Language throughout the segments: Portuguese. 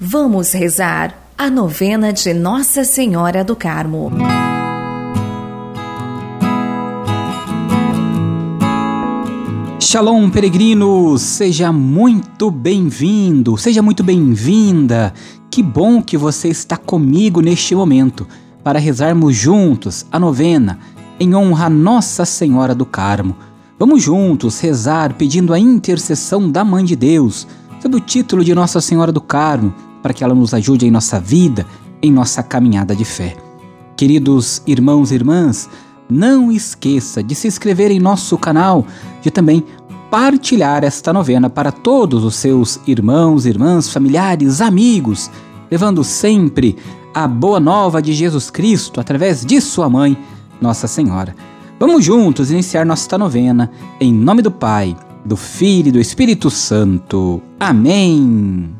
Vamos rezar a novena de Nossa Senhora do Carmo. Shalom, peregrinos! Seja muito bem-vindo, seja muito bem-vinda. Que bom que você está comigo neste momento para rezarmos juntos a novena em honra a Nossa Senhora do Carmo. Vamos juntos rezar pedindo a intercessão da Mãe de Deus, sob o título de Nossa Senhora do Carmo para que ela nos ajude em nossa vida, em nossa caminhada de fé. Queridos irmãos e irmãs, não esqueça de se inscrever em nosso canal, de também partilhar esta novena para todos os seus irmãos, irmãs, familiares, amigos, levando sempre a boa nova de Jesus Cristo através de sua mãe, Nossa Senhora. Vamos juntos iniciar nossa novena em nome do Pai, do Filho e do Espírito Santo. Amém.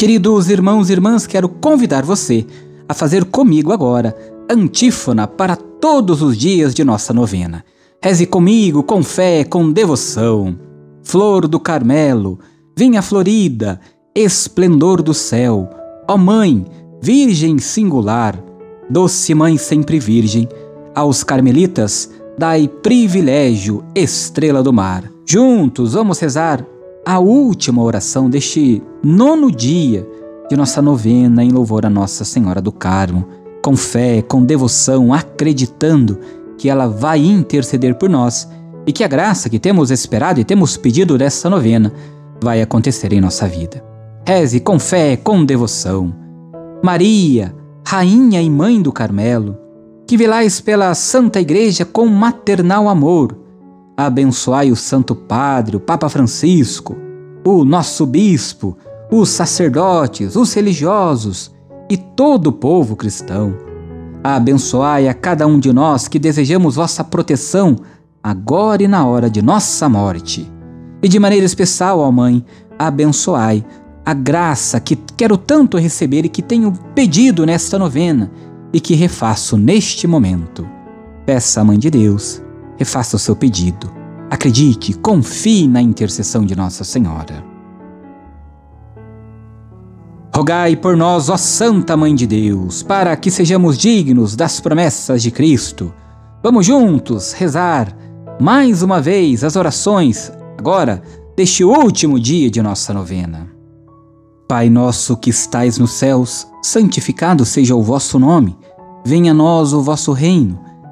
Queridos irmãos e irmãs, quero convidar você a fazer comigo agora antífona para todos os dias de nossa novena. Reze comigo com fé, com devoção. Flor do Carmelo, vinha florida, esplendor do céu, ó Mãe, Virgem singular, doce Mãe sempre Virgem, aos carmelitas dai privilégio, estrela do mar. Juntos vamos rezar a última oração deste nono dia de nossa novena em louvor a Nossa Senhora do Carmo, com fé, com devoção, acreditando que ela vai interceder por nós e que a graça que temos esperado e temos pedido dessa novena vai acontecer em nossa vida. Reze com fé, com devoção. Maria, Rainha e Mãe do Carmelo, que velais pela Santa Igreja com maternal amor, abençoai o Santo Padre, o Papa Francisco, o nosso bispo, os sacerdotes, os religiosos e todo o povo cristão. Abençoai a cada um de nós que desejamos vossa proteção agora e na hora de nossa morte. E de maneira especial, ó Mãe, abençoai a graça que quero tanto receber e que tenho pedido nesta novena e que refaço neste momento. Peça à Mãe de Deus refaça o seu pedido. Acredite, confie na intercessão de Nossa Senhora. Rogai por nós, ó Santa Mãe de Deus, para que sejamos dignos das promessas de Cristo. Vamos juntos rezar mais uma vez as orações, agora, deste último dia de nossa novena. Pai nosso que estais nos céus, santificado seja o vosso nome. Venha a nós o vosso reino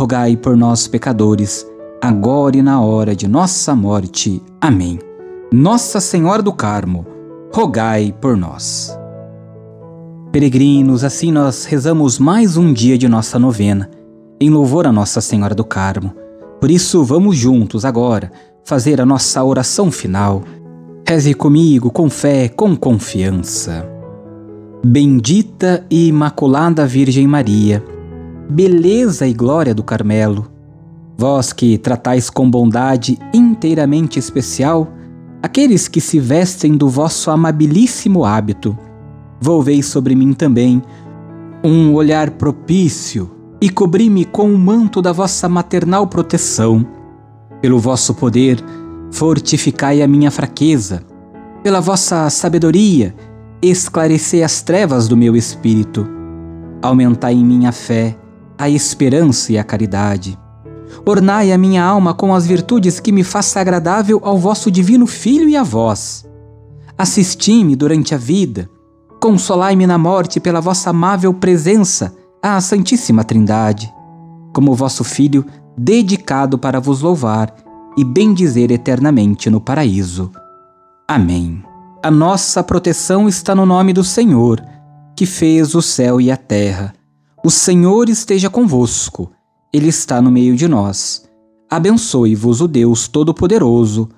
rogai por nós, pecadores, agora e na hora de nossa morte. Amém. Nossa Senhora do Carmo, rogai por nós. Peregrinos, assim nós rezamos mais um dia de nossa novena, em louvor a Nossa Senhora do Carmo. Por isso, vamos juntos agora fazer a nossa oração final. Reze comigo com fé, com confiança. Bendita e Imaculada Virgem Maria, beleza e glória do Carmelo. Vós que tratais com bondade inteiramente especial aqueles que se vestem do vosso amabilíssimo hábito, volvei sobre mim também um olhar propício e cobri-me com o manto da vossa maternal proteção. Pelo vosso poder, fortificai a minha fraqueza. Pela vossa sabedoria, esclarecei as trevas do meu espírito. Aumentai em minha fé a esperança e a caridade. Ornai a minha alma com as virtudes que me faça agradável ao vosso divino Filho e a vós. Assisti-me durante a vida, consolai-me na morte pela vossa amável presença à Santíssima Trindade, como vosso Filho dedicado para vos louvar e bendizer eternamente no paraíso. Amém. A nossa proteção está no nome do Senhor, que fez o céu e a terra. O Senhor esteja convosco, Ele está no meio de nós. Abençoe-vos o Deus Todo-Poderoso,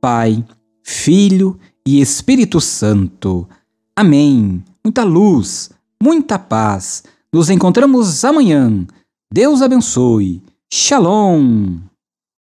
Pai, Filho e Espírito Santo. Amém. Muita luz, muita paz. Nos encontramos amanhã. Deus abençoe. Shalom.